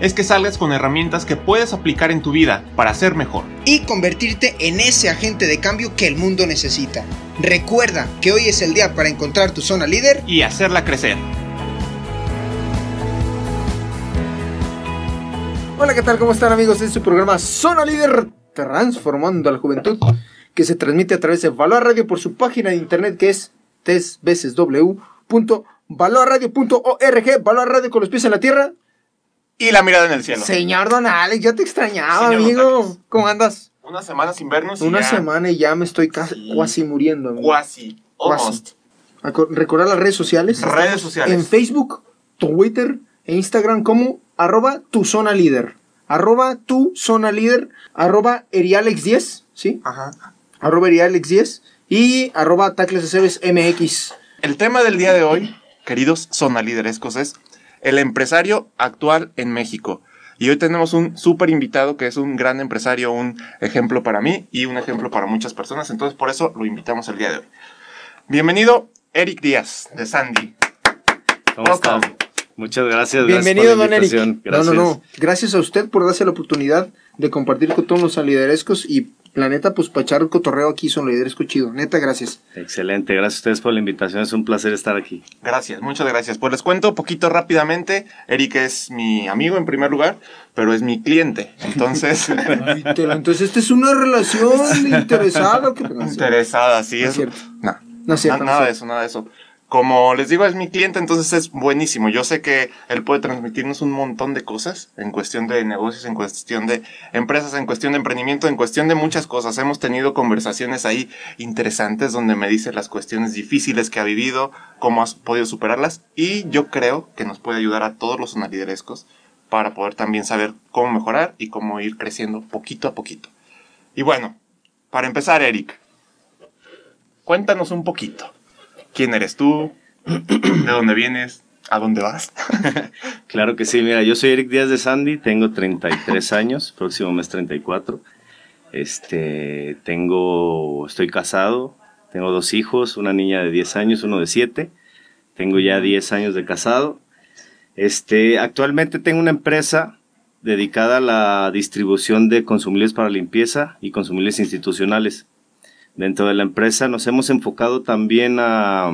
es que salgas con herramientas que puedes aplicar en tu vida para ser mejor. Y convertirte en ese agente de cambio que el mundo necesita. Recuerda que hoy es el día para encontrar tu zona líder y hacerla crecer. Hola, ¿qué tal? ¿Cómo están amigos? Este es su programa Zona Líder Transformando a la Juventud, que se transmite a través de Valor Radio por su página de internet que es www.valorradio.org, Valor Radio con los pies en la tierra. Y la mirada en el cielo. Señor Don Alex, ya te extrañaba, amigo. ¿Cómo andas? Una semana sin vernos. Una semana y ya me estoy casi, casi muriendo. Amigo. Cuasi. Almost. Recordar las redes sociales. Redes sociales. En Facebook, Twitter e Instagram como arroba tu zona líder. Arroba tu zona líder. Arroba erialex10. ¿Sí? Ajá. Arroba erialex10. Y arroba tacles MX. El tema del día de hoy, queridos zona líderescos, es el empresario actual en México. Y hoy tenemos un súper invitado que es un gran empresario, un ejemplo para mí y un ejemplo para muchas personas. Entonces, por eso lo invitamos el día de hoy. Bienvenido, Eric Díaz, de Sandy. ¿Cómo estás? Muchas gracias. Bienvenido, don Eric. No, no, no. Gracias a usted por darse la oportunidad de compartir con todos los liderescos y la neta, pues para echar el cotorreo aquí son lideresco chido. Neta, gracias. Excelente, gracias a ustedes por la invitación. Es un placer estar aquí. Gracias, muchas gracias. Pues les cuento un poquito rápidamente. Eric es mi amigo en primer lugar, pero es mi cliente. Entonces. entonces, esta es una relación interesada. Interesada, sí. es cierto. No, no es cierto. nada de eso, nada de eso como les digo, es mi cliente, entonces es buenísimo. Yo sé que él puede transmitirnos un montón de cosas en cuestión de negocios, en cuestión de empresas, en cuestión de emprendimiento, en cuestión de muchas cosas. Hemos tenido conversaciones ahí interesantes donde me dice las cuestiones difíciles que ha vivido, cómo has podido superarlas y yo creo que nos puede ayudar a todos los sonaliderescos para poder también saber cómo mejorar y cómo ir creciendo poquito a poquito. Y bueno, para empezar, Eric, cuéntanos un poquito quién eres tú, de dónde vienes, a dónde vas. claro que sí, mira, yo soy Eric Díaz de Sandy, tengo 33 años, próximo mes 34. Este, tengo, estoy casado, tengo dos hijos, una niña de 10 años, uno de 7. Tengo ya 10 años de casado. Este, actualmente tengo una empresa dedicada a la distribución de consumibles para limpieza y consumibles institucionales. Dentro de la empresa nos hemos enfocado también a,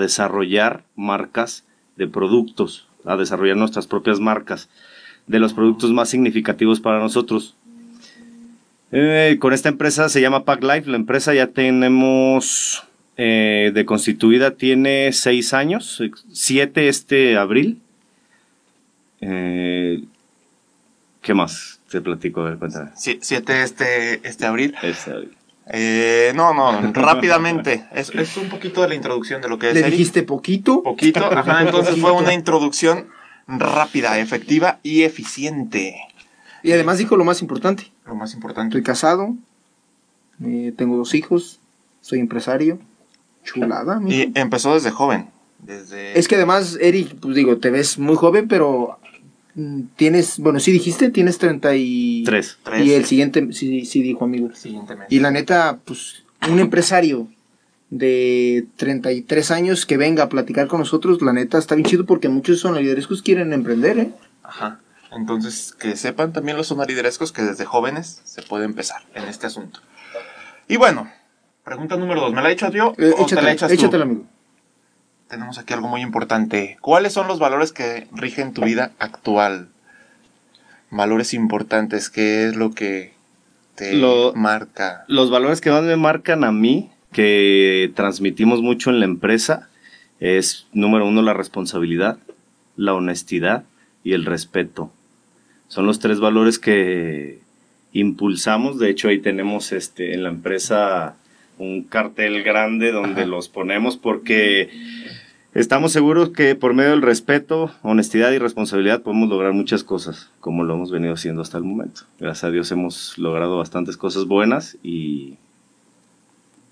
desarrollar marcas de productos, a desarrollar nuestras propias marcas de los productos más significativos para nosotros. Eh, con esta empresa se llama Pack Life. La empresa ya tenemos eh, de constituida, tiene seis años, siete este abril. Eh, ¿Qué más te platico? Siete este, este abril. Este abril. Eh, no, no, rápidamente. Es, es, un poquito de la introducción de lo que es. ¿Le dijiste poquito? Poquito, ajá, entonces fue una introducción rápida, efectiva y eficiente. Y además dijo lo más importante. Lo más importante. Estoy casado, eh, tengo dos hijos, soy empresario. Chulada, Y empezó desde joven. Desde... Es que además, Eric, pues digo, te ves muy joven, pero tienes, bueno, sí dijiste, tienes 33. Y el siguiente, sí, sí dijo, amigo. Y la neta, pues, un empresario de 33 años que venga a platicar con nosotros, la neta está bien chido porque muchos sonaliderescos quieren emprender, ¿eh? Ajá. Entonces, que sepan también los sonaliderescos que desde jóvenes se puede empezar en este asunto. Y bueno, pregunta número dos. ¿Me la he hecho yo eh, o te la echas tú? amigo tenemos aquí algo muy importante. ¿Cuáles son los valores que rigen tu vida actual? Valores importantes, ¿qué es lo que te marca? Los valores que más me marcan a mí, que transmitimos mucho en la empresa, es número uno la responsabilidad, la honestidad y el respeto. Son los tres valores que impulsamos. De hecho, ahí tenemos este, en la empresa un cartel grande donde los ponemos porque estamos seguros que por medio del respeto, honestidad y responsabilidad podemos lograr muchas cosas, como lo hemos venido haciendo hasta el momento. Gracias a Dios hemos logrado bastantes cosas buenas y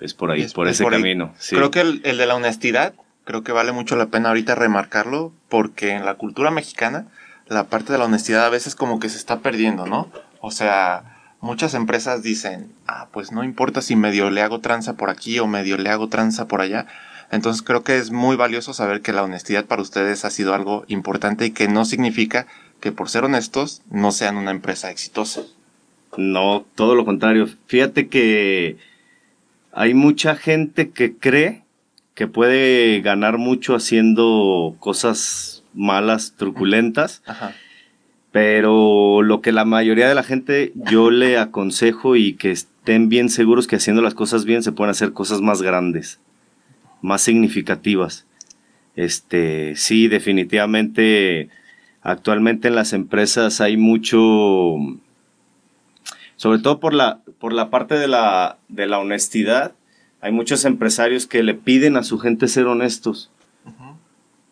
es por ahí, por ese camino. Creo que el, el de la honestidad, creo que vale mucho la pena ahorita remarcarlo, porque en la cultura mexicana, la parte de la honestidad a veces como que se está perdiendo, ¿no? O sea, muchas empresas dicen, ah, pues no importa si medio le hago tranza por aquí o medio le hago tranza por allá. Entonces creo que es muy valioso saber que la honestidad para ustedes ha sido algo importante y que no significa que por ser honestos no sean una empresa exitosa. No, todo lo contrario. Fíjate que hay mucha gente que cree que puede ganar mucho haciendo cosas malas, truculentas. Pero lo que la mayoría de la gente yo le aconsejo y que estén bien seguros que haciendo las cosas bien se pueden hacer cosas más grandes, más significativas. Este, sí, definitivamente actualmente en las empresas hay mucho sobre todo por la, por la parte de la, de la honestidad, hay muchos empresarios que le piden a su gente ser honestos.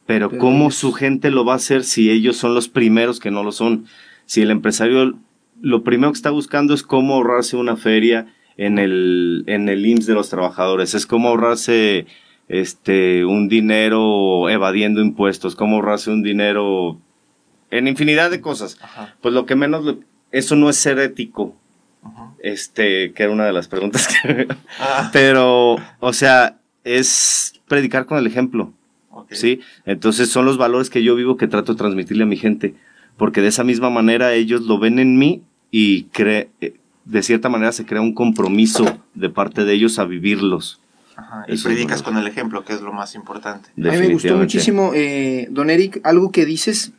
Pero, ¿cómo su gente lo va a hacer si ellos son los primeros que no lo son? Si el empresario lo primero que está buscando es cómo ahorrarse una feria en el, en el IMSS de los trabajadores, es cómo ahorrarse este, un dinero evadiendo impuestos, cómo ahorrarse un dinero en infinidad de cosas. Pues lo que menos, eso no es ser ético, este, que era una de las preguntas que... Ah. Pero, o sea, es predicar con el ejemplo. ¿Sí? Entonces son los valores que yo vivo que trato de transmitirle a mi gente. Porque de esa misma manera ellos lo ven en mí y cree, eh, de cierta manera se crea un compromiso de parte de ellos a vivirlos. Y predicas con el ejemplo, que es lo más importante. A mí me gustó muchísimo, eh, don Eric, algo que dices.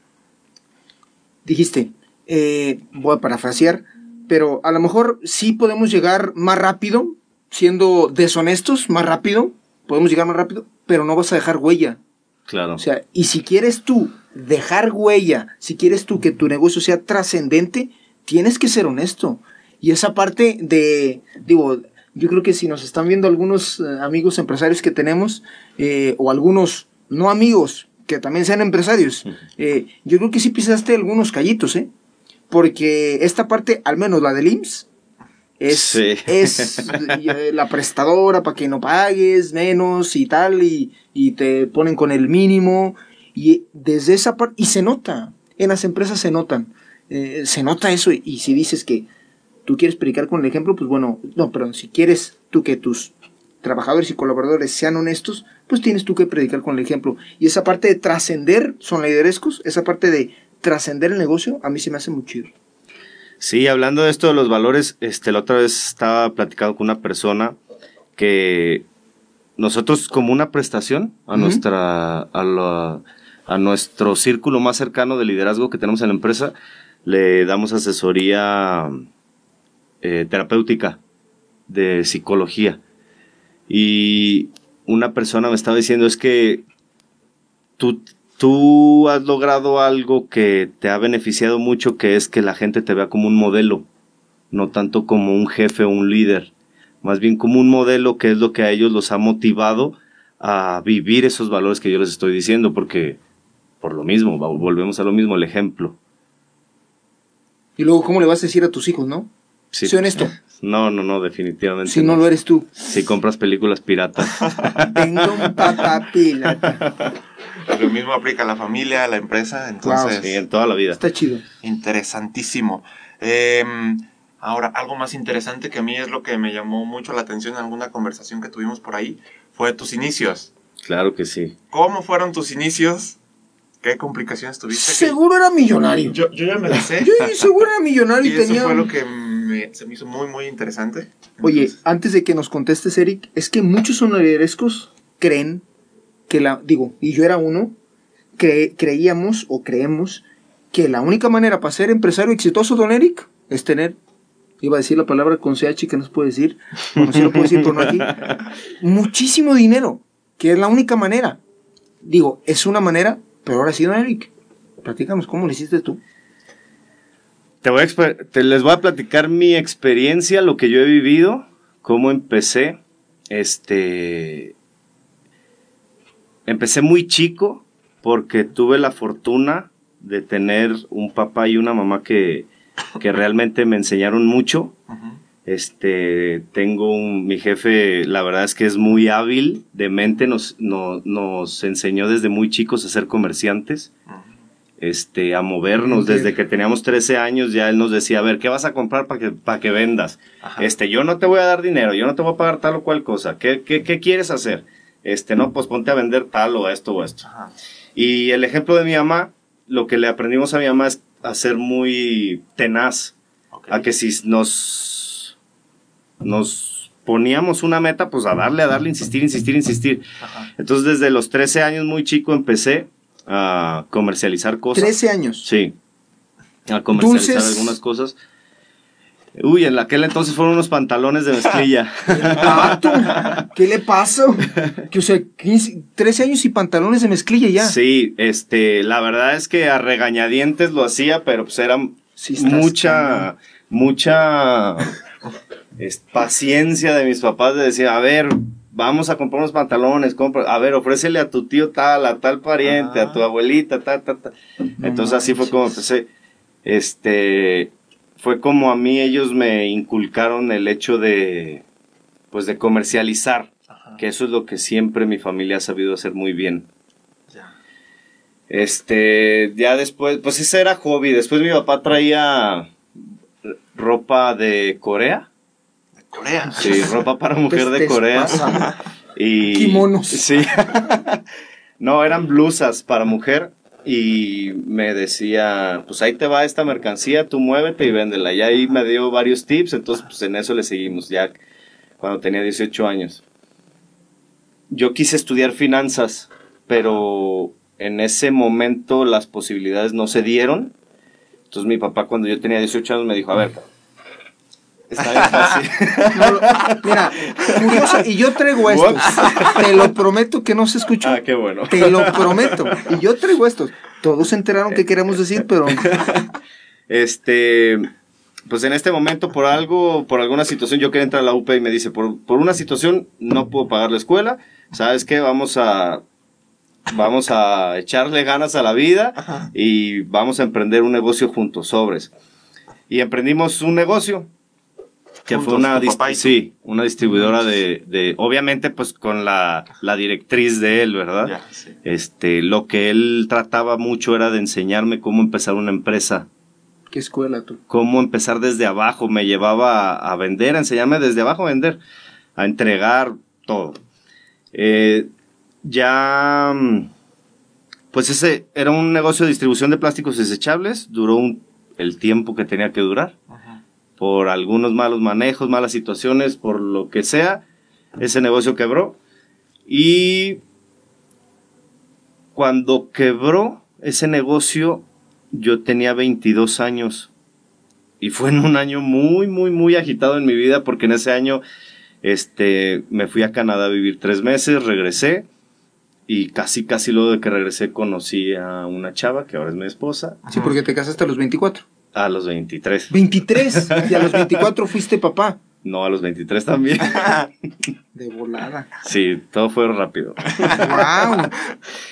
Dijiste, eh, voy a parafrasear, pero a lo mejor sí podemos llegar más rápido, siendo deshonestos, más rápido, podemos llegar más rápido, pero no vas a dejar huella. Claro. O sea, y si quieres tú dejar huella, si quieres tú que tu negocio sea trascendente, tienes que ser honesto. Y esa parte de, digo, yo creo que si nos están viendo algunos eh, amigos empresarios que tenemos, eh, o algunos no amigos que también sean empresarios, eh, yo creo que sí pisaste algunos callitos, ¿eh? porque esta parte, al menos la del IMSS, es, es la prestadora para que no pagues menos y tal, y, te ponen con el mínimo, y desde esa parte, y se nota, en las empresas se notan, eh, se nota eso, y si dices que tú quieres predicar con el ejemplo, pues bueno, no, pero si quieres tú que tus trabajadores y colaboradores sean honestos, pues tienes tú que predicar con el ejemplo. Y esa parte de trascender son liderescos, esa parte de trascender el negocio, a mí se me hace muy chido. Sí, hablando de esto de los valores, este, la otra vez estaba platicando con una persona que nosotros como una prestación a nuestra a, a, nuestro círculo más cercano de liderazgo que tenemos en la empresa le damos asesoría eh, terapéutica de psicología y una persona me estaba diciendo es que tú tú has logrado algo que te ha beneficiado mucho, que es que la gente te vea como un modelo, no tanto como un jefe o un líder, más bien como un modelo que es lo que a ellos los ha motivado a vivir esos valores que yo les estoy diciendo, porque por lo mismo, volvemos a lo mismo, el ejemplo. Y luego, ¿cómo le vas a decir a tus hijos, no? Sí. Sé honesto. No, no, no, definitivamente. Si no, lo eres tú. Si compras películas piratas. Tengo un papá pirata. Lo mismo aplica a la familia, a la empresa, entonces... sí, en toda la vida. Está chido. Interesantísimo. Em, ahora, algo más interesante que a mí es lo que me llamó mucho la atención en alguna conversación que tuvimos por ahí, fue tus inicios. Claro que sí. ¿Cómo fueron tus inicios? ¿Qué complicaciones tuviste? Seguro era millonario. Yo, yo ya me la sé. yo seguro era millonario y, tenía... eso fue lo que se me hizo muy, muy interesante. Oye, antes de que nos contestes, Eric, es que muchos sonorescos creen que la, digo, y yo era uno, creíamos o creemos que la única manera para ser empresario exitoso, don Eric, es tener, iba a decir la palabra con CH que no se puede decir, bueno, si lo puedo decir por no aquí, muchísimo dinero, que es la única manera. Digo, es una manera, pero ahora sí, don Eric, platícanos cómo lo hiciste tú. Te, voy a te les voy a platicar mi experiencia, lo que yo he vivido, cómo empecé. Este, Empecé muy chico porque tuve la fortuna de tener un papá y una mamá que, realmente me enseñaron mucho. Este, tengo un, mi jefe, la verdad es que es muy hábil de mente, nos, nos enseñó desde muy chicos a ser comerciantes, este, a movernos. Desde que teníamos 13 años ya él nos decía, a ver, ¿qué vas a comprar para que, para que vendas? Este, yo no te voy a dar dinero, yo no te voy a pagar tal o cual cosa. ¿Qué, qué, qué quieres hacer? Este, no, pues ponte a vender tal o esto o esto. Y el ejemplo de mi mamá, lo que le aprendimos a mi mamá es a ser muy tenaz. A que si nos nos poníamos una meta, pues a darle, a darle, insistir, insistir, insistir. Entonces, desde los 13 años, muy chico, empecé a comercializar cosas. ¿13 años? Sí. A comercializar algunas cosas. Uy, en aquel entonces fueron unos pantalones de mezclilla. ¿Qué le pasó? Que, o sea, 13 años y pantalones de mezclilla ya. Sí, este, la verdad es que a regañadientes lo hacía, pero pues era mucha, mucha es, paciencia de mis papás de decir, a ver, vamos a comprar unos pantalones, compra, a ver, ofrécele a tu tío tal, a tal pariente, a tu abuelita, tal, tal, tal. Entonces así fue como empecé. Este, fue como a mí ellos me inculcaron el hecho de, pues de comercializar, que eso es lo que siempre mi familia ha sabido hacer muy bien. Este, ya después, pues ese era hobby. Después mi papá traía ropa de Corea Corea. Sí, ropa para mujer de Corea. Y, Kimonos. Sí. no, eran blusas para mujer. Y me decía, pues ahí te va esta mercancía, tú muévete y véndela. Y ahí me dio varios tips, entonces pues en eso le seguimos, ya cuando tenía 18 años. Yo quise estudiar finanzas, pero en ese momento las posibilidades no se dieron. Entonces mi papá cuando yo tenía 18 años me dijo, a ver, Está bien fácil. mira, curioso, y yo traigo estos. Te lo prometo que no se escuchó. Ah, qué bueno. Te lo prometo. Y yo traigo estos. Todos se enteraron qué queremos decir, pero. Este. Pues en este momento, por algo, por alguna situación, yo quería entrar a la UP y me dice, por, por una situación no puedo pagar la escuela. ¿Sabes qué? Vamos a vamos a echarle ganas a la vida y vamos a emprender un negocio juntos, sobres. Y emprendimos un negocio, que fue una, sí, una distribuidora de, de, obviamente pues con la, la directriz de él, ¿verdad? Este, lo que él trataba mucho era de enseñarme cómo empezar una empresa. ¿Qué escuela tú? Cómo empezar desde abajo, me llevaba a, vender, a enseñarme desde abajo a vender, a entregar todo. Eh, ya, pues ese era un negocio de distribución de plásticos desechables, duró un, el tiempo que tenía que durar por algunos malos manejos, malas situaciones, por lo que sea, ese negocio quebró. Y cuando quebró ese negocio, yo tenía 22 años. Y fue en un año muy, muy, muy agitado en mi vida, porque en ese año este, me fui a Canadá a vivir tres meses, regresé. Y casi, casi luego de que regresé conocí a una chava que ahora es mi esposa. Sí, porque te casaste a los 24. A los 23. ¿23? Y a los 24 fuiste papá. No, a los 23 también. De volada. Sí, todo fue rápido. ¡Wow!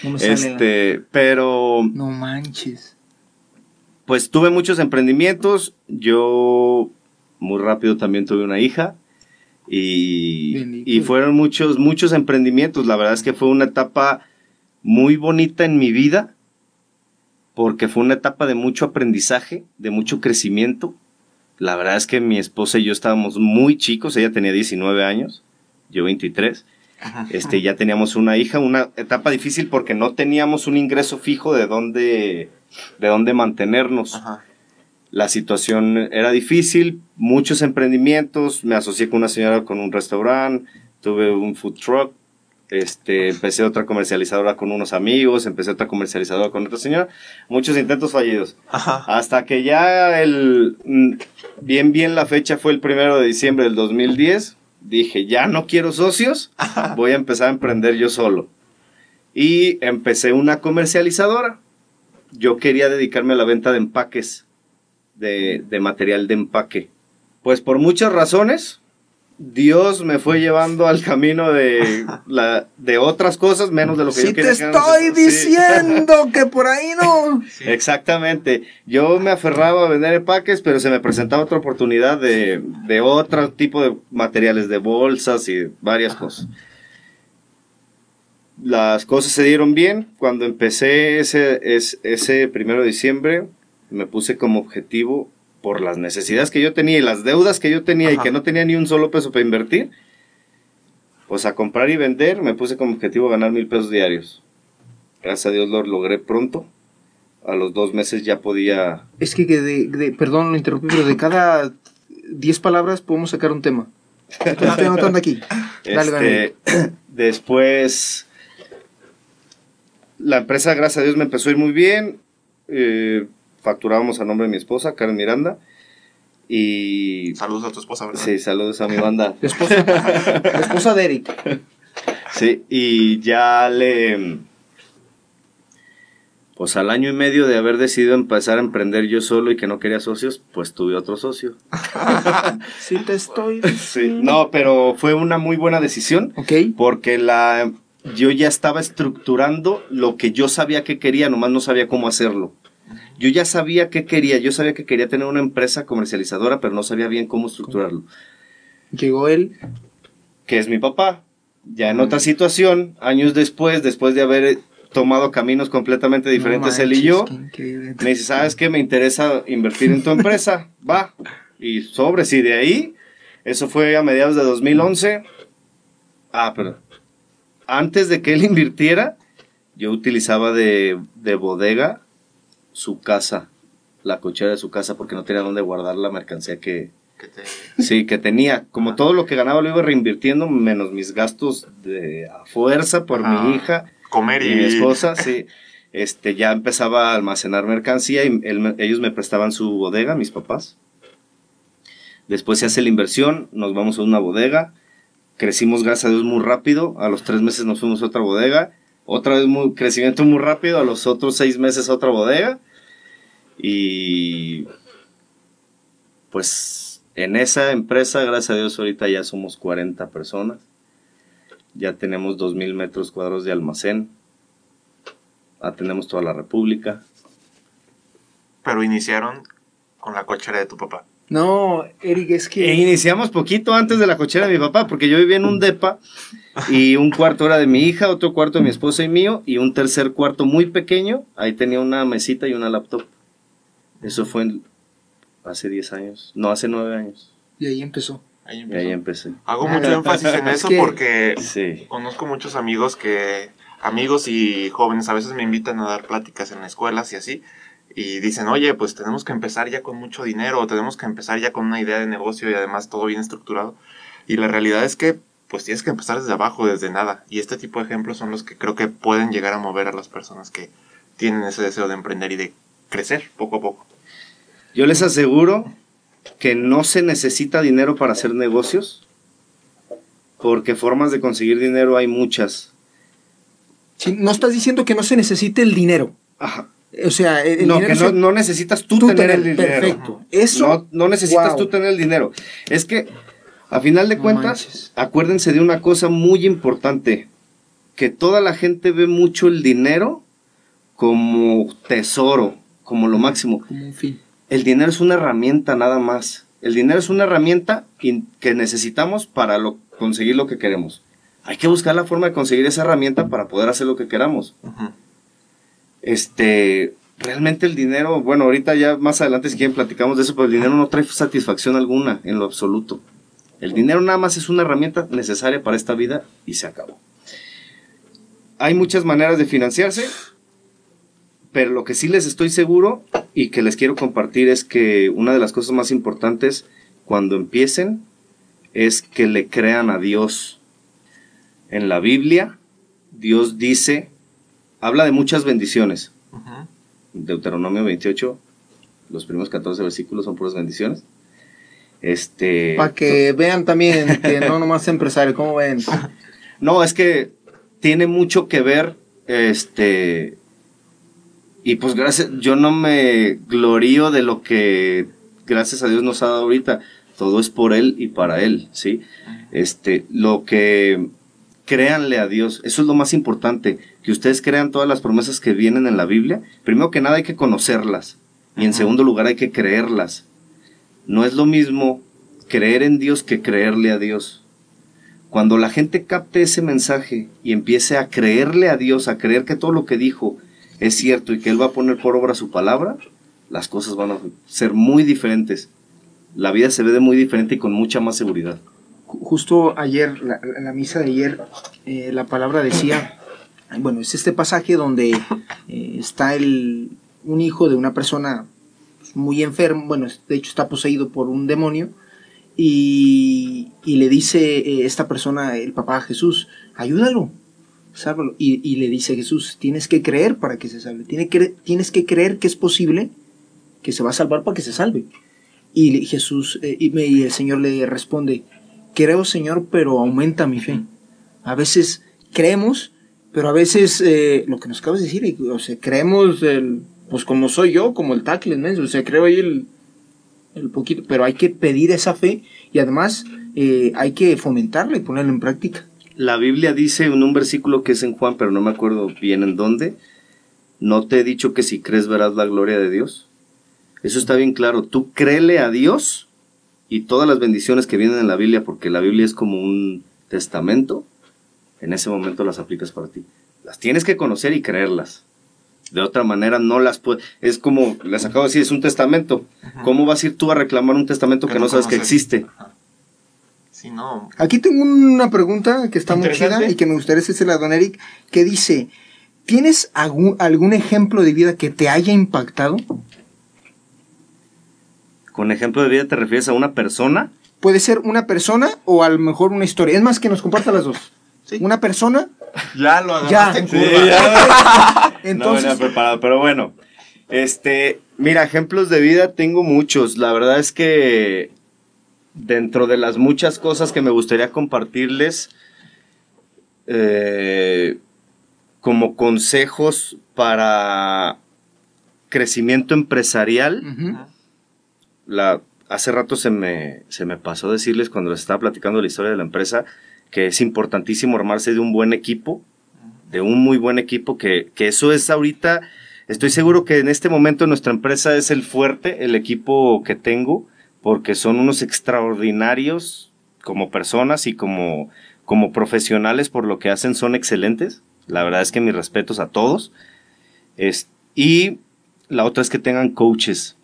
No este, pero. No manches. Pues tuve muchos emprendimientos. Yo muy rápido también tuve una hija. Y, y fueron muchos, muchos emprendimientos. La verdad es que fue una etapa muy bonita en mi vida porque fue una etapa de mucho aprendizaje, de mucho crecimiento. La verdad es que mi esposa y yo estábamos muy chicos, ella tenía 19 años, yo 23. Este, ya teníamos una hija, una etapa difícil porque no teníamos un ingreso fijo de dónde, de dónde mantenernos. La situación era difícil, muchos emprendimientos, me asocié con una señora con un restaurante, tuve un food truck, este, empecé otra comercializadora con unos amigos, empecé otra comercializadora con otra señora, muchos intentos fallidos. Hasta que ya el, mm, bien, bien la fecha fue el primero de diciembre del 2010, dije, ya no quiero socios, voy a empezar a emprender yo solo. Y empecé una comercializadora. Yo quería dedicarme a la venta de empaques, de, de material de empaque. Pues por muchas razones, Dios me fue llevando al camino de, la, de otras cosas menos de lo que yo quería. te estoy diciendo que por ahí no. Exactamente. Yo me aferraba a vender empaques, pero se me presentaba otra oportunidad de, de otro tipo de materiales, de bolsas y varias cosas. Las cosas se dieron bien. Cuando empecé ese, ese, ese primero de diciembre, me puse como objetivo por las necesidades que yo tenía y las deudas que yo tenía y que no tenía ni un solo peso para invertir, pues a comprar y vender me puse como objetivo ganar mil pesos diarios. Gracias a Dios lo logré pronto. A los dos meses ya podía... Es que, de, perdón, lo interrumpí, pero de cada diez palabras podemos sacar un tema. Estoy anotando aquí. Dale, este, Después, la empresa, gracias a Dios, me empezó a ir muy bien. Eh, facturábamos a nombre de mi esposa, Karen Miranda. Y. Saludos a tu esposa, ¿verdad? Sí, saludos a mi banda. esposa, la esposa de Eric. Sí, y ya le. Pues al año y medio de haber decidido empezar a emprender yo solo y que no quería socios, pues tuve otro socio. sí, te estoy. Sí, no, pero fue una muy buena decisión. Ok. Porque la, yo ya estaba estructurando lo que yo sabía que quería, nomás no sabía cómo hacerlo yo ya sabía qué quería, yo sabía que quería tener una empresa comercializadora, pero no sabía bien cómo estructurarlo. Llegó él. Que es mi papá. Ya en otra situación, años después, después de haber tomado caminos completamente diferentes él y yo, me dice, ¿sabes qué? Me interesa invertir en tu empresa. Va. Y sobres, y de ahí, eso fue a mediados de 2011. Ah, pero antes de que él invirtiera, yo utilizaba de, de bodega su casa, la cochera de su casa, porque no tenía dónde guardar la mercancía que, sí, que tenía. Como todo lo que ganaba lo iba reinvirtiendo, menos mis gastos de a fuerza por mi hija. Comer y... mi esposa, sí. Este, ya empezaba a almacenar mercancía y ellos me prestaban su bodega, mis papás. Después se hace la inversión, nos vamos a una bodega. Crecimos, gracias a Dios, muy rápido. A los tres meses nos fuimos a otra bodega otra vez muy, crecimiento muy rápido, a los otros seis meses otra bodega. Y pues en esa empresa, gracias a Dios, ahorita ya somos 40 personas. Ya tenemos 2.000 metros cuadrados de almacén. Atendemos toda la República. Pero iniciaron con la cochera de tu papá. No, Eric, es que... E iniciamos poquito antes de la cochera de mi papá, porque yo vivía en un DEPA y un cuarto era de mi hija, otro cuarto de mi esposa y mío, y un tercer cuarto muy pequeño, ahí tenía una mesita y una laptop. Eso fue hace 10 años, no, hace 9 años. Y ahí empezó. Ahí, ahí empecé. Hago mucho énfasis en eso porque conozco muchos amigos que, amigos y jóvenes, a veces me invitan a dar pláticas en escuelas y así, y dicen, oye, pues tenemos que empezar ya con mucho dinero, o tenemos que empezar ya con una idea de negocio y además todo bien estructurado. Y la realidad es que, pues tienes que empezar desde abajo, desde nada. Y este tipo de ejemplos son los que creo que pueden llegar a mover a las personas que tienen ese deseo de emprender y de crecer poco a poco. Yo les aseguro que no se necesita dinero para hacer negocios, porque formas de conseguir dinero hay muchas. no estás diciendo que no se necesite el dinero. Ajá. O sea, no, que no, necesitas tú, tener, el dinero. Perfecto. Eso. No, necesitas tú tener el dinero. Es que, a final de cuentas, acuérdense de una cosa muy importante: que toda la gente ve mucho el dinero como tesoro, como lo máximo. Como un fin. El dinero es una herramienta nada más. El dinero es una herramienta que necesitamos para lo, conseguir lo que queremos. Hay que buscar la forma de conseguir esa herramienta para poder hacer lo que queramos. Este, realmente el dinero, bueno, ahorita ya más adelante si quieren platicamos de eso, pero el dinero no trae satisfacción alguna en lo absoluto. El dinero nada más es una herramienta necesaria para esta vida y se acabó. Hay muchas maneras de financiarse, pero lo que sí les estoy seguro y que les quiero compartir es que una de las cosas más importantes cuando empiecen es que le crean a Dios. En la Biblia, Dios dice habla de muchas bendiciones. Deuteronomio 28, los primeros 14 versículos son puras bendiciones. Este, Para que vean también que no nomás empresario, ¿cómo ven? No, es que tiene mucho que ver, este, y pues gracias, yo no me glorío de lo que gracias a Dios nos ha dado ahorita. todo es por Él y para Él, ¿sí? Este, lo que créanle a Dios, eso es lo más importante, que ustedes crean todas las promesas que vienen en la Biblia. Primero que nada hay que conocerlas y en segundo lugar hay que creerlas. No es lo mismo creer en Dios que creerle a Dios. Cuando la gente capte ese mensaje y empiece a creerle a Dios, a creer que todo lo que dijo es cierto y que Él va a poner por obra su palabra, las cosas van a ser muy diferentes. La vida se ve de muy diferente y con mucha más seguridad. Justo ayer, en la, misa de ayer, eh, la palabra decía, bueno, es este pasaje donde eh, está el, un hijo de una persona muy enfermo, bueno, de hecho está poseído por un demonio, y, le dice eh, esta persona, el papá Jesús, ayúdalo, Y, le dice Jesús, tienes que creer para que se salve, tienes que, tienes que creer que es posible que se va a salvar para que se salve. Y Jesús, eh, y, el Señor le responde, creo Señor, pero aumenta mi fe. A veces creemos, pero a veces eh, lo que nos acabas de decir, o sea, creemos, el, pues como soy yo, como el tackle, o sea, creo ahí el, el poquito, pero hay que pedir esa fe y además eh, hay que fomentarla y ponerla en práctica. La Biblia dice en un versículo que es en Juan, pero no me acuerdo bien en dónde, ¿no te he dicho que si crees verás la gloria de Dios? Eso está bien claro. Tú créele a Dios y todas las bendiciones que vienen en la Biblia, porque la Biblia es como un testamento, en ese momento las aplicas para ti. Las tienes que conocer y creerlas. De otra manera no las puedes. Es como les acabo de decir, es un testamento. ¿Cómo vas a ir tú a reclamar un testamento que, no, sabes que existe? Sí, no. Aquí tengo una pregunta que está muy chida y que me gustaría hacerse a Don Eric, que dice, ¿tienes algún, algún ejemplo de vida que te haya impactado? ¿Con ejemplo de vida te refieres a una persona? Puede ser una persona o a lo mejor una historia. Es más, que nos comparta las dos. Una persona. Ya lo agarraste en curva. Entonces. No preparado, pero bueno. Este, mira, ejemplos de vida tengo muchos. La verdad es que dentro de las muchas cosas que me gustaría compartirles, eh, como consejos para crecimiento empresarial, la, hace rato se me, se me pasó decirles cuando les estaba platicando la historia de la empresa que es importantísimo armarse de un buen equipo, de un muy buen equipo, que, que eso es ahorita, estoy seguro que en este momento nuestra empresa es el fuerte, el equipo que tengo, porque son unos extraordinarios como personas y como, como profesionales por lo que hacen, son excelentes. La verdad es que mis respetos a todos. Es, y la otra es que tengan coaches.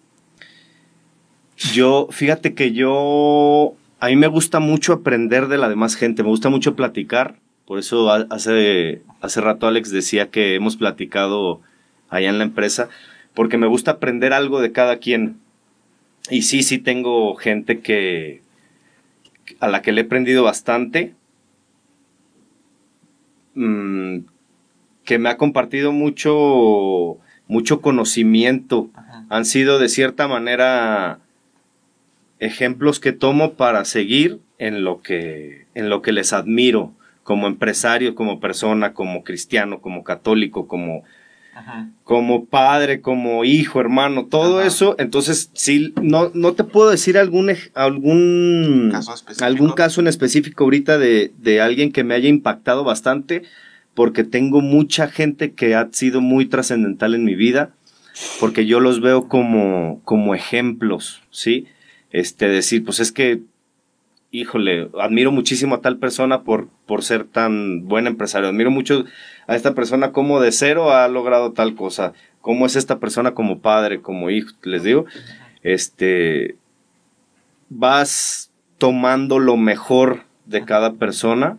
Yo, fíjate que yo, a mí me gusta mucho aprender de la demás gente, me gusta mucho platicar. Por eso hace, hace rato Alex decía que hemos platicado allá en la empresa, porque me gusta aprender algo de cada quien. Y sí, sí tengo gente que a la que le he aprendido bastante, mm, que me ha compartido mucho, mucho conocimiento. Han sido de cierta manera ejemplos que tomo para seguir en lo que, en lo que les admiro como empresario, como persona, como cristiano, como católico, como como padre, como hijo, hermano, todo eso. Entonces, sí, no, no te puedo decir algún, algún, caso algún caso en específico ahorita de, de alguien que me haya impactado bastante, porque tengo mucha gente que ha sido muy trascendental en mi vida, porque yo los veo como, como ejemplos, ¿sí? Este, decir, pues es que híjole, admiro muchísimo a tal persona por, por ser tan buen empresario. Admiro mucho a esta persona como de cero ha logrado tal cosa. Cómo es esta persona como padre, como hijo, les digo. Este, vas tomando lo mejor de cada persona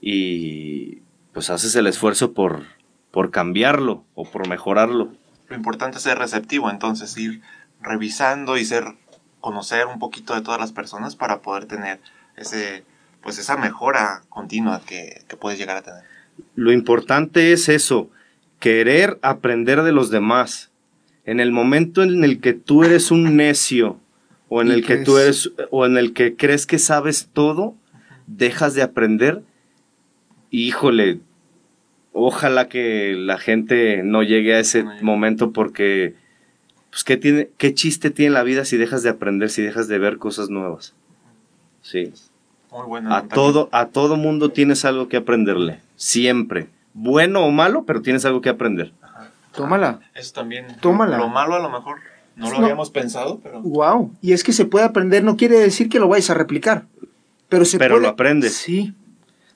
y pues haces el esfuerzo por, por cambiarlo o por mejorarlo. Lo importante es ser receptivo, entonces ir revisando y ser conocer un poquito de todas las personas para poder tener ese, pues esa mejora continua que, puedes llegar a tener. Lo importante es eso, querer aprender de los demás. En el momento en el que tú eres un necio o en el que tú eres o en el que crees que sabes todo, dejas de aprender. Híjole, ojalá que la gente no llegue a ese momento porque pues ¿qué, tiene, qué chiste tiene la vida si dejas de aprender, si dejas de ver cosas nuevas? Sí. Muy buena. A todo, a todo mundo tienes algo que aprenderle. Siempre. Bueno o malo, pero tienes algo que aprender. Tómala. Eso también. Tómala. Lo malo a lo mejor no lo habíamos pensado, pero. Wow. Y es que se puede aprender, no quiere decir que lo vayas a replicar. Pero se Pero lo aprendes. Sí.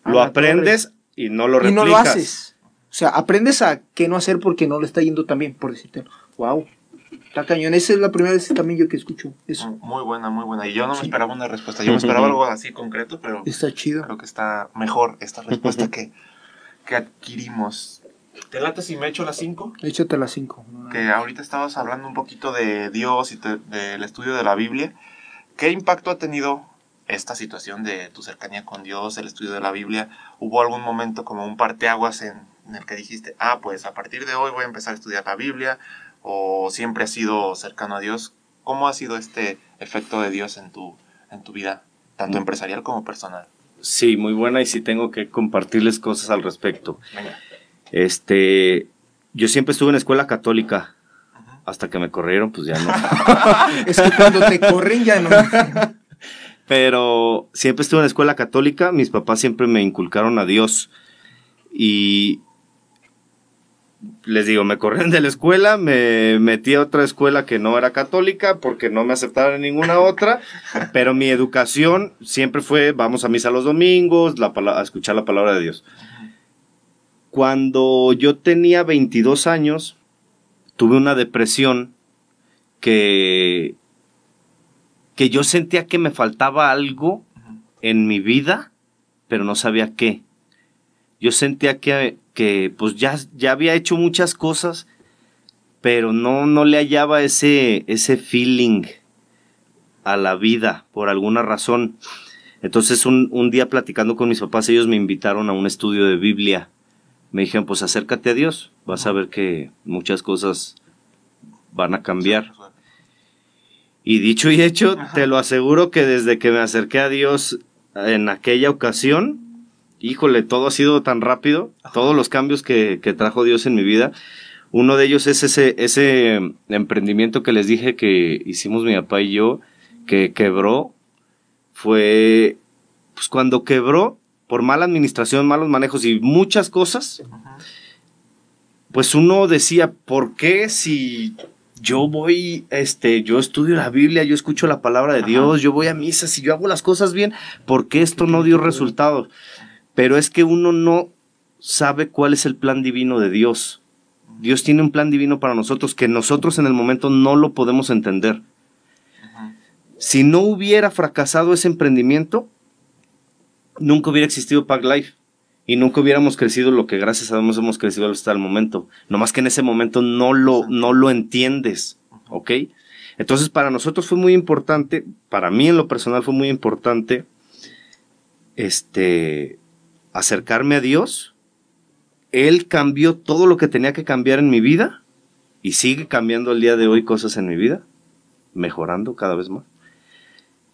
Lo aprendes y no lo replicas. Y no lo haces. O sea, aprendes a qué no hacer porque no le está yendo tan bien, por decirte. Wow. Está cañón. Esa es la primera vez también yo que escucho eso. Muy buena, muy buena. Y yo no me esperaba una respuesta. Yo me esperaba algo así concreto, pero. Está chido. Creo que está mejor esta respuesta que, que adquirimos. ¿Te late si me echo las 5? Échate las 5. Que ahorita estabas hablando un poquito de Dios y del estudio de la Biblia. ¿Qué impacto ha tenido esta situación de tu cercanía con Dios, el estudio de la Biblia? ¿Hubo algún momento como un parteaguas en, en el que dijiste, ah, pues a partir de hoy voy a empezar a estudiar la Biblia? ¿O siempre has sido cercano a Dios? ¿Cómo ha sido este efecto de Dios en tu, en tu vida, tanto mm. empresarial como personal? Sí, muy buena y sí tengo que compartirles cosas al respecto. Venga. Este, yo siempre estuve en escuela católica. Hasta que me corrieron, pues ya no. es que cuando te corren ya no. Pero siempre estuve en escuela católica. Mis papás siempre me inculcaron a Dios. Y les digo, me corrieron de la escuela, me metí a otra escuela que no era católica porque no me aceptaron en ninguna otra, pero mi educación siempre fue, vamos a misa los domingos, la, a escuchar la palabra de Dios. Cuando yo tenía 22 años, tuve una depresión que, que yo sentía que me faltaba algo en mi vida, pero no sabía qué. Yo sentía que, que pues ya, ya había hecho muchas cosas, pero no, no le hallaba ese, ese feeling a la vida por alguna razón. Entonces un, un, día platicando con mis papás, ellos me invitaron a un estudio de Biblia me dijeron, pues acércate a Dios, vas a ver que muchas cosas van a cambiar. Y dicho y hecho, te lo aseguro que desde que me acerqué a Dios en aquella ocasión, híjole, todo ha sido tan rápido, todos los cambios que, que, trajo Dios en mi vida. Uno de ellos es ese, ese emprendimiento que les dije que hicimos mi papá y yo, que quebró. Fue, pues cuando quebró, por mala administración, malos manejos y muchas cosas, pues uno decía, ¿por qué si yo voy, este, yo estudio la Biblia, yo escucho la palabra de Dios, yo voy a misa, si yo hago las cosas bien, ¿por qué esto no dio resultados? Pero es que uno no sabe cuál es el plan divino de Dios. Dios tiene un plan divino para nosotros que nosotros en el momento no lo podemos entender. Si no hubiera fracasado ese emprendimiento, nunca hubiera existido Pack Life y nunca hubiéramos crecido lo que gracias a Dios hemos crecido hasta el momento. No más que en ese momento no lo, no lo entiendes, ¿ok? Entonces para nosotros fue muy importante, para mí en lo personal fue muy importante, este, acercarme a Dios. Él cambió todo lo que tenía que cambiar en mi vida y sigue cambiando el día de hoy cosas en mi vida, mejorando cada vez más.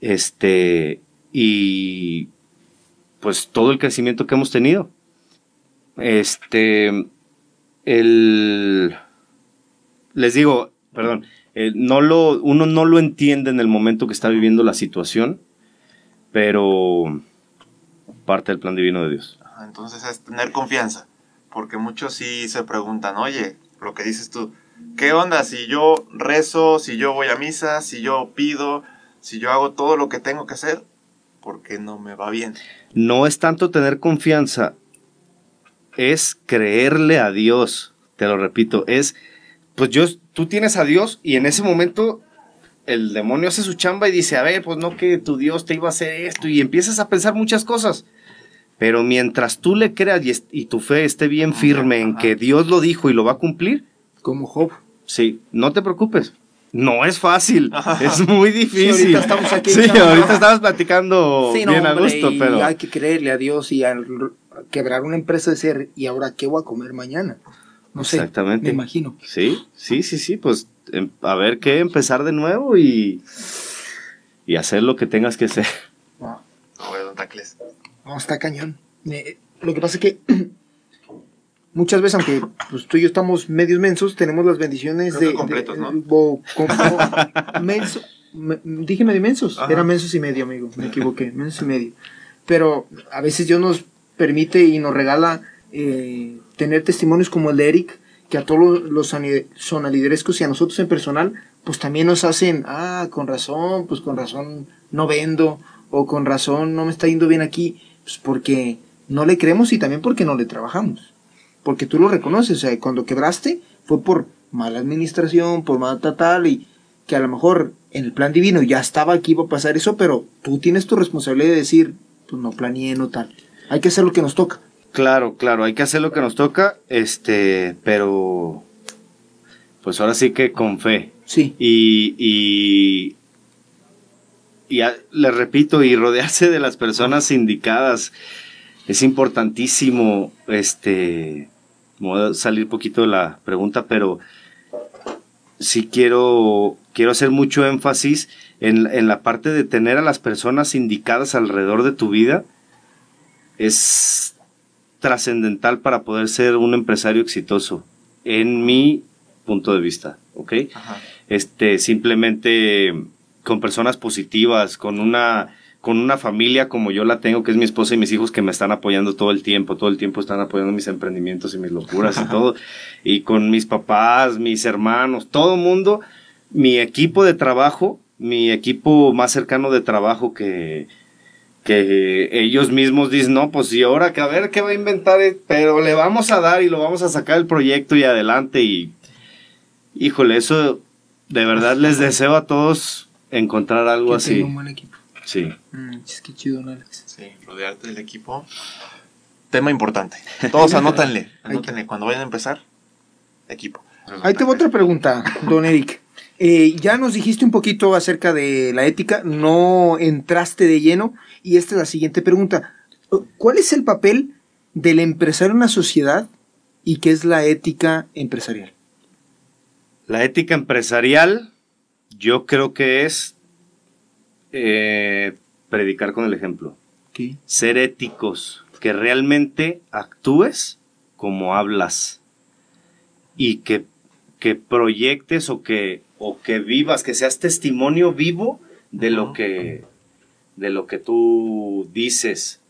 Este, y pues todo el crecimiento que hemos tenido. Este, el, les digo, perdón, no lo, uno no lo entiende en el momento que está viviendo la situación, pero parte del plan divino de Dios. Entonces es tener confianza, porque muchos sí se preguntan, oye, lo que dices tú, ¿qué onda si yo rezo, si yo voy a misa, si yo pido, si yo hago todo lo que tengo que hacer? porque no me va bien. No es tanto tener confianza, es creerle a Dios. Te lo repito, es, pues yo, tú tienes a Dios y en ese momento el demonio hace su chamba y dice, a ver, pues no que tu Dios te iba a hacer esto y empiezas a pensar muchas cosas. Pero mientras tú le creas y, tu fe esté bien firme en que Dios lo dijo y lo va a cumplir. Como Job. Sí, no te preocupes no es fácil, es muy difícil. Sí, ahorita estamos aquí. Sí, ahorita estamos platicando bien a gusto, pero... Hay que creerle a Dios y quebrar una empresa de ser, ¿y ahora qué voy a comer mañana? No Exactamente. me imagino. Sí, sí, sí, sí, pues em, a ver qué, empezar de nuevo y, y hacer lo que tengas que hacer. No, no, está cañón. lo que pasa es que muchas veces, aunque pues, tú y yo estamos medios mensos, tenemos las bendiciones de, completos, ¿no? dije medio mensos, era mensos y medio, amigo, me equivoqué, mensos y medio. Pero a veces Dios nos permite y nos regala eh, tener testimonios como el de Eric, que a todos los sonaliderescos y a nosotros en personal, pues también nos hacen, ah, con razón, pues con razón no vendo, o con razón no me está yendo bien aquí, pues porque no le creemos y también porque no le trabajamos. Porque tú lo reconoces, o sea, cuando quebraste fue por mala administración, por mala tal, y que a lo mejor en el plan divino ya estaba que iba a pasar eso, pero tú tienes tu responsabilidad de decir, pues no planeé, no tal. Hay que hacer lo que nos toca. Claro, claro, hay que hacer lo que nos toca, este, pero pues ahora sí que con fe. Sí. Y, y, y le repito, y rodearse de las personas indicadas es importantísimo, este, voy a salir poquito de la pregunta, pero sí quiero, quiero hacer mucho énfasis en, en la parte de tener a las personas indicadas alrededor de tu vida. Es trascendental para poder ser un empresario exitoso, en mi punto de vista, ¿ok? Este, simplemente con personas positivas, con una, con una familia como yo la tengo, que es mi esposa y mis hijos que me están apoyando todo el tiempo, todo el tiempo están apoyando mis emprendimientos y mis locuras y todo, y con mis papás, mis hermanos, todo el mundo, mi equipo de trabajo, mi equipo más cercano de trabajo que, que ellos mismos dicen, no, pues y ahora que a ver qué va a inventar, pero le vamos a dar y lo vamos a sacar el proyecto y adelante y híjole, eso de verdad les deseo a todos encontrar algo así. un buen equipo. Sí. Mm, es que chido, Alex. Sí, rodearte del equipo. Tema importante. Todos anótenle, anótenle cuando vayan a empezar, equipo. Ahí tengo otra pregunta, don Eric. Eh, ya nos dijiste un poquito acerca de la ética, no entraste de lleno, y esta es la siguiente pregunta. ¿Cuál es el papel del empresario en una sociedad y qué es la ética empresarial? La ética empresarial yo creo que es eh, predicar con el ejemplo. Ser éticos, que realmente actúes como hablas y que, que proyectes o que o que vivas, que seas testimonio vivo de lo que de lo que tú dices.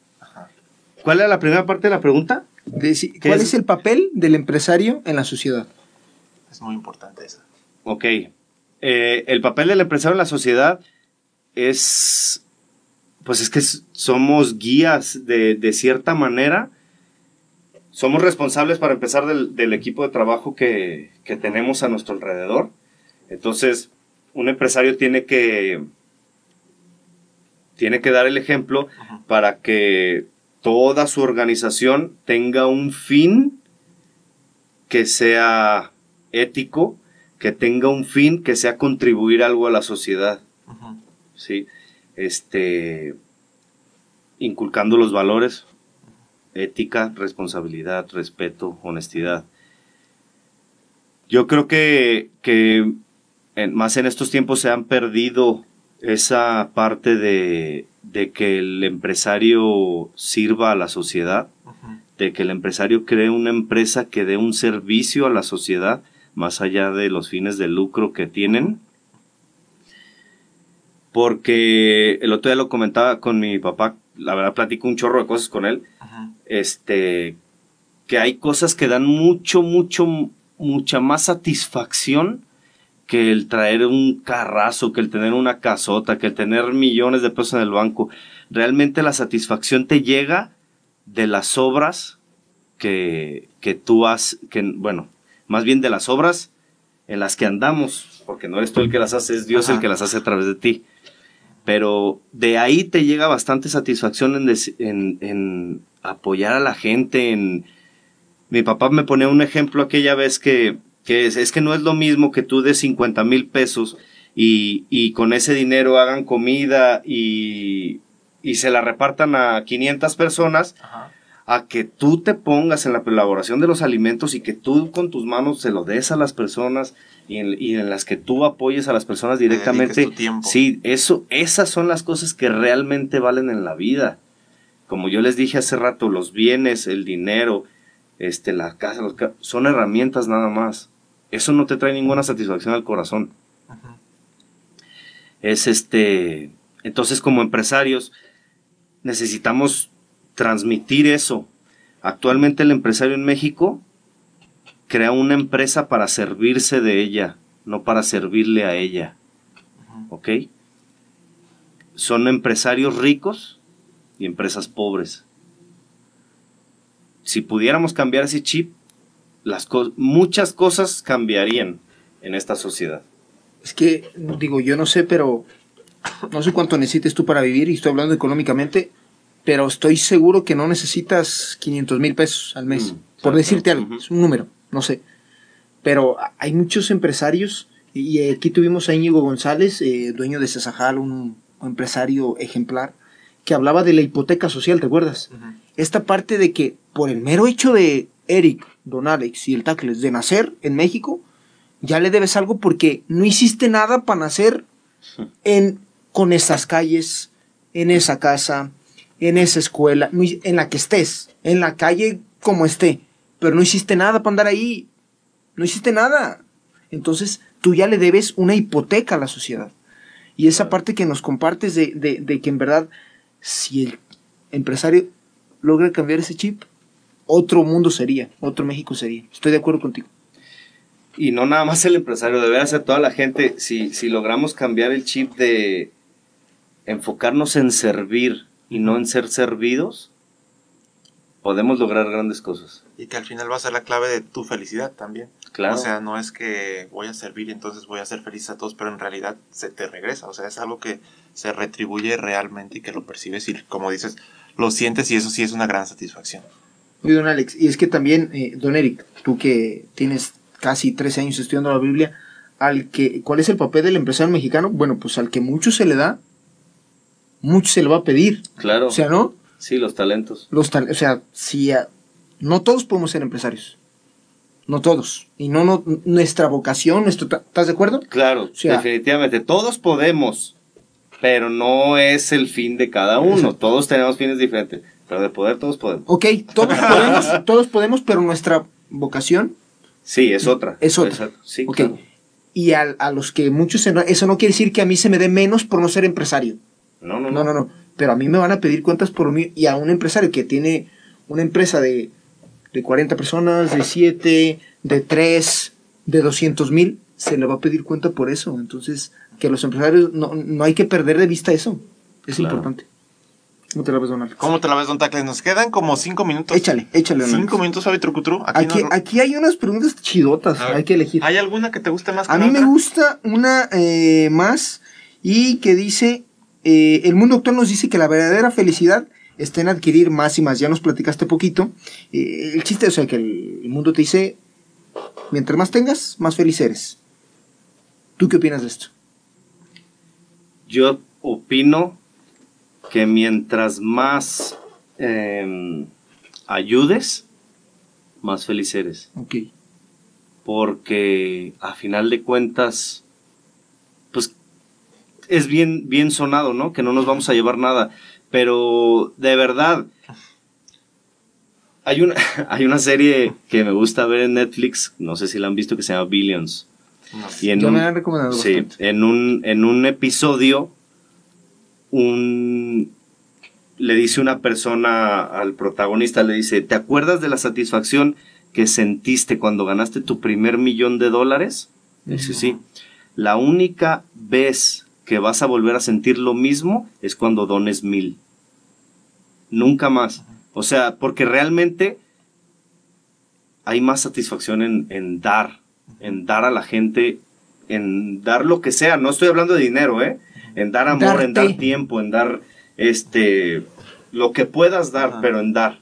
¿Cuál es la primera parte de la pregunta? ¿Cuál es? el papel del empresario en la sociedad? Es muy importante eso. Ok. Eh, el papel del empresario en la sociedad es, pues es que somos guías de, de cierta manera. Somos responsables para empezar del, del equipo de trabajo que, que tenemos a nuestro alrededor entonces, un empresario tiene que, tiene que dar el ejemplo para que toda su organización tenga un fin que sea ético, que tenga un fin que sea contribuir algo a la sociedad. ¿Sí? Este, inculcando los valores, ética, responsabilidad, respeto, honestidad. Yo creo que, que más en estos tiempos se han perdido esa parte de, que el empresario sirva a la sociedad, de que el empresario cree una empresa que dé un servicio a la sociedad, más allá de los fines de lucro que tienen. Porque el otro día lo comentaba con mi papá, la verdad platico un chorro de cosas con él, este, que hay cosas que dan mucho, mucho, mucha más satisfacción que el traer un carrazo, que el tener una casota, que el tener millones de pesos en el banco. Realmente la satisfacción te llega de las obras que, que tú has, que, bueno, más bien de las obras en las que andamos, porque no eres tú el que las hace, es Dios el que las hace a través de ti. Pero de ahí te llega bastante satisfacción en, en, en apoyar a la gente, en... Mi papá me ponía un ejemplo aquella vez que que es, que no es lo mismo que tú des 50 mil pesos y, con ese dinero hagan comida y, se la repartan a 500 personas, a que tú te pongas en la elaboración de los alimentos y que tú con tus manos se lo des a las personas y en, las que tú apoyes a las personas directamente. Sí, eso, esas son las cosas que realmente valen en la vida. Como yo les dije hace rato, los bienes, el dinero, este, la casa, son herramientas nada más eso no te trae ninguna satisfacción al corazón. Es este, entonces como empresarios necesitamos transmitir eso. Actualmente el empresario en México crea una empresa para servirse de ella, no para servirle a ella. ¿Ok? Son empresarios ricos y empresas pobres. Si pudiéramos cambiar ese chip, las muchas cosas cambiarían en esta sociedad. Es que, digo, yo no sé, pero no sé cuánto necesites tú para vivir, y estoy hablando económicamente, pero estoy seguro que no necesitas 500 mil pesos al mes, mm, por decirte algo, es un número, no sé. Pero hay muchos empresarios, y aquí tuvimos a Íñigo González, eh, dueño de Cesajal, un, empresario ejemplar, que hablaba de la hipoteca social, ¿te acuerdas? Esta parte de que por el mero hecho de Eric, Don Alex y el Tacles de nacer en México, ya le debes algo porque no hiciste nada para nacer en, con esas calles, en esa casa, en esa escuela, en la que estés, en la calle como esté, pero no hiciste nada para andar ahí, no hiciste nada. Entonces tú ya le debes una hipoteca a la sociedad. Y esa parte que nos compartes de, de que en verdad, si el empresario logra cambiar ese chip, otro mundo sería, otro México sería. Estoy de acuerdo contigo y no nada más el empresario, debe ser toda la gente, si, si logramos cambiar el chip de enfocarnos en servir y no en ser servidos, podemos lograr grandes cosas. Y que al final va a ser la clave de tu felicidad también. Claro. O sea, no es que voy a servir y entonces voy a ser feliz a todos, pero en realidad se te regresa. O sea, es algo que se retribuye realmente y que lo percibes y, como dices, lo sientes y eso sí es una gran satisfacción. Y don Alex, y es que también, eh, don Eric, tú que tienes casi 13 años estudiando la Biblia, al que, ¿cuál es el papel del empresario mexicano? Bueno, pues al que mucho se le da, mucho se le va a pedir. Claro. O sea, ¿no? Sí, los talentos. Los o sea, si no todos podemos ser empresarios. No todos. Y no, no nuestra vocación, nuestro, ¿estás de acuerdo? Claro, definitivamente. Todos podemos, pero no es el fin de cada uno. Todos tenemos fines diferentes. Pero de poder todos podemos. Ok, todos podemos, todos podemos, pero nuestra vocación Sí, es otra. Es otra. Sí, Y a, los que muchos, eso no quiere decir que a mí se me dé menos por no ser empresario. No, no, no. No, no, Pero a mí me van a pedir cuentas por mí. Y a un empresario que tiene una empresa de, de 40 personas, de 7, de 3, de 200 mil, se le va a pedir cuenta por eso. Entonces, que los empresarios, no, no hay que perder de vista eso. Es importante. ¿Cómo te la ves, don Alex? ¿Cómo te la ves, don Tacles? Nos quedan como cinco minutos. Échale, échale. Cinco minutos, Fabi Trucutru. Aquí, aquí, hay unas preguntas chidotas, hay que elegir. ¿Hay alguna que te guste más? a mí me gusta una eh, más y que dice, eh, el mundo actual nos dice que la verdadera felicidad está en adquirir más y más. Ya nos platicaste poquito. Eh, el chiste, o sea, que el, el mundo te dice, mientras más tengas, más feliz eres. ¿Tú qué opinas de esto? Yo opino que mientras más em, ayudes, más feliz eres. Ok. Porque a final de cuentas, es bien, bien sonado, ¿no? Que no nos vamos a llevar nada. Pero de verdad, hay una, hay una serie que me gusta ver en Netflix, no sé si la han visto, que se llama Billions. y en Yo me han recomendado. Sí, en un, en un episodio un le dice una persona al protagonista, le dice, ¿te acuerdas de la satisfacción que sentiste cuando ganaste tu primer millón de dólares? Dice, sí. La única vez que vas a volver a sentir lo mismo es cuando dones mil. Nunca más. O sea, porque realmente hay más satisfacción en, en dar, en dar a la gente, en dar lo que sea. No estoy hablando de dinero, ¿eh? en dar amor, en dar tiempo, en dar este lo que puedas dar, pero en dar.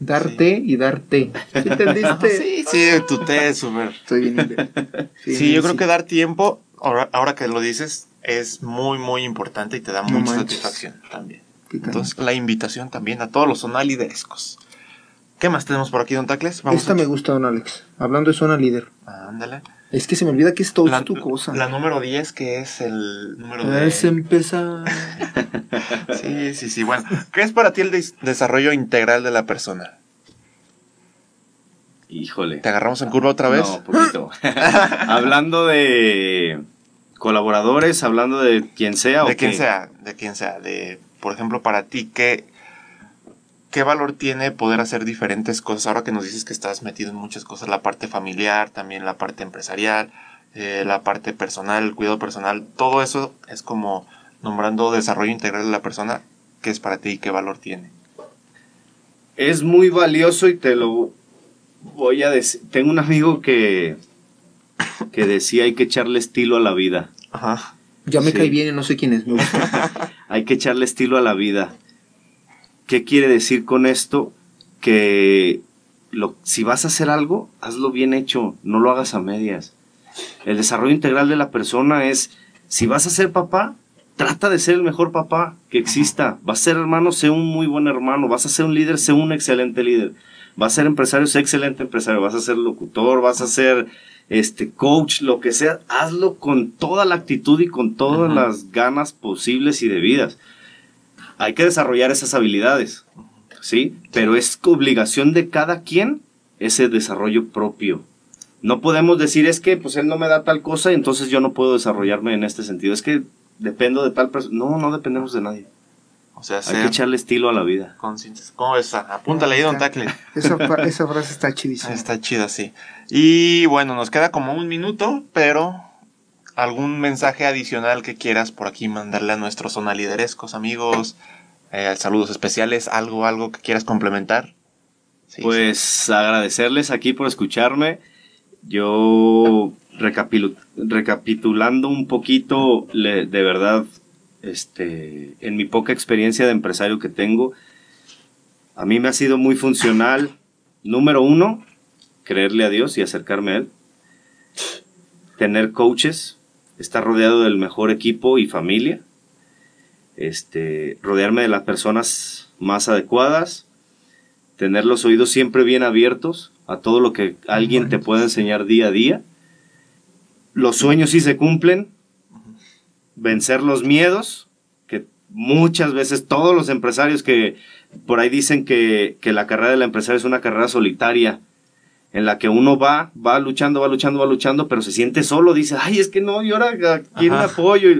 Darte y darte. ¿Entendiste? sí, sí, tu té es súper. Estoy bien. Sí, yo creo que dar tiempo, ahora, que lo dices, es muy, muy importante y te da mucha satisfacción también. Entonces, la invitación también a todos los zona liderescos. ¿Qué más tenemos por aquí, don Tacles? Esta me gusta, don Alex. Hablando de zona líder. Ándale. Es que se me olvida que es todo tu cosa. La número 10, que es el número de... Es empezar. sí, sí, sí. Bueno, ¿qué es para ti el desarrollo integral de la persona? Híjole. ¿Te agarramos en curva otra vez? No, poquito. Hablando de colaboradores, hablando de quien sea. De quien sea, de quien sea. De, por ejemplo, para ti, ¿qué, ¿qué valor tiene poder hacer diferentes cosas? Ahora que nos dices que estás metido en muchas cosas, la parte familiar, también la parte empresarial, eh, la parte personal, el cuidado personal, todo eso es como nombrando desarrollo integral de la persona, ¿qué es para ti y qué valor tiene? Es muy valioso y te lo voy a decir. Tengo un amigo que, que decía hay que echarle estilo a la vida. Ajá. Ya me cae bien y no sé quién es. hay que echarle estilo a la vida. ¿Qué quiere decir con esto? Que lo, si vas a hacer algo, hazlo bien hecho, no lo hagas a medias. El desarrollo integral de la persona es, si vas a ser papá, trata de ser el mejor papá que exista. Vas a ser hermano, sé un muy buen hermano. Vas a ser un líder, sé un excelente líder. Vas a ser empresario, sé excelente empresario. Vas a ser locutor, vas a ser este coach, lo que sea. Hazlo con toda la actitud y con todas las ganas posibles y debidas. Hay que desarrollar esas habilidades, ¿sí? Pero es obligación de cada quien ese desarrollo propio. No podemos decir es que pues él no me da tal cosa y entonces yo no puedo desarrollarme en este sentido. Es que dependo de tal persona. No, no dependemos de nadie. O sea, hay que echarle estilo a la vida. ¿Cómo ves? Apúntale ahí, don Tacle. Esa, esa frase está chidísima. Está chida, sí. Y bueno, nos queda como un minuto, pero algún mensaje adicional que quieras por aquí mandarle a nuestros zona liderescos, amigos, eh, saludos especiales, algo, algo que quieras complementar. pues agradecerles aquí por escucharme. Yo recapitulando un poquito, de verdad, este, en mi poca experiencia de empresario que tengo, a mí me ha sido muy funcional, número uno, creerle a Dios y acercarme a Él, tener coaches, estar rodeado del mejor equipo y familia, este, rodearme de las personas más adecuadas, tener los oídos siempre bien abiertos a todo lo que alguien te pueda enseñar día a día. Los sueños sí se cumplen, vencer los miedos, que muchas veces todos los empresarios que por ahí dicen que, la carrera del empresario es una carrera solitaria, en la que uno va, va luchando, va luchando, va luchando, pero se siente solo, dice, ay, es que no, y ahora quién me apoyo.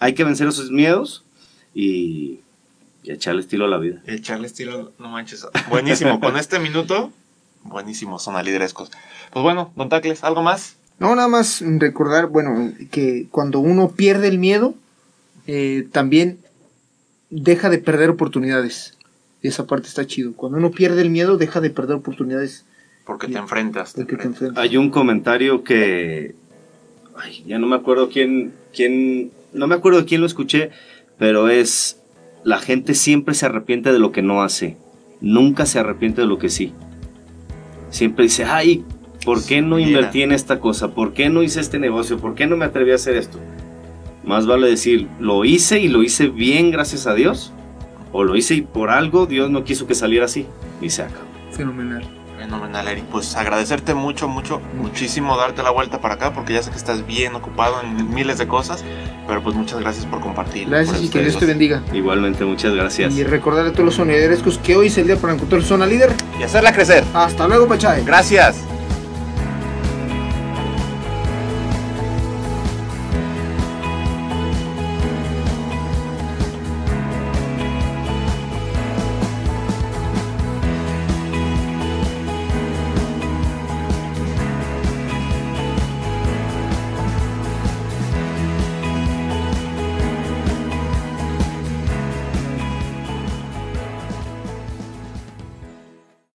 hay que vencer esos miedos y, echarle estilo a la vida. Echarle estilo, no manches. Buenísimo, con este minuto, buenísimo, son a liderescos. Pues bueno, don Tacles, ¿algo más? No, nada más recordar, bueno, que cuando uno pierde el miedo, eh, también deja de perder oportunidades. esa parte está chido. Cuando uno pierde el miedo, deja de perder oportunidades. Porque te enfrentas. Hay un comentario que... Ay, ya no me acuerdo quién, quién... No me acuerdo de quién lo escuché, pero es... La gente siempre se arrepiente de lo que no hace. Nunca se arrepiente de lo que sí. Siempre dice, ay, ¿Por qué no invertí en esta cosa? ¿Por qué no hice este negocio? ¿Por qué no me atreví a hacer esto? Más vale decir, lo hice y lo hice bien gracias a Dios. O lo hice y por algo Dios no quiso que saliera así. Y se acabó. Fenomenal. Fenomenal, Eric. Pues agradecerte mucho, mucho, muchísimo darte la vuelta para acá porque ya sé que estás bien ocupado en miles de cosas. Pero pues muchas gracias por compartir. Gracias y que Dios te bendiga. Igualmente, muchas gracias. Y recordar a todos los sonederescos que hoy es el día para encontrar zona líder y hacerla crecer. Hasta luego, Pachay. Gracias.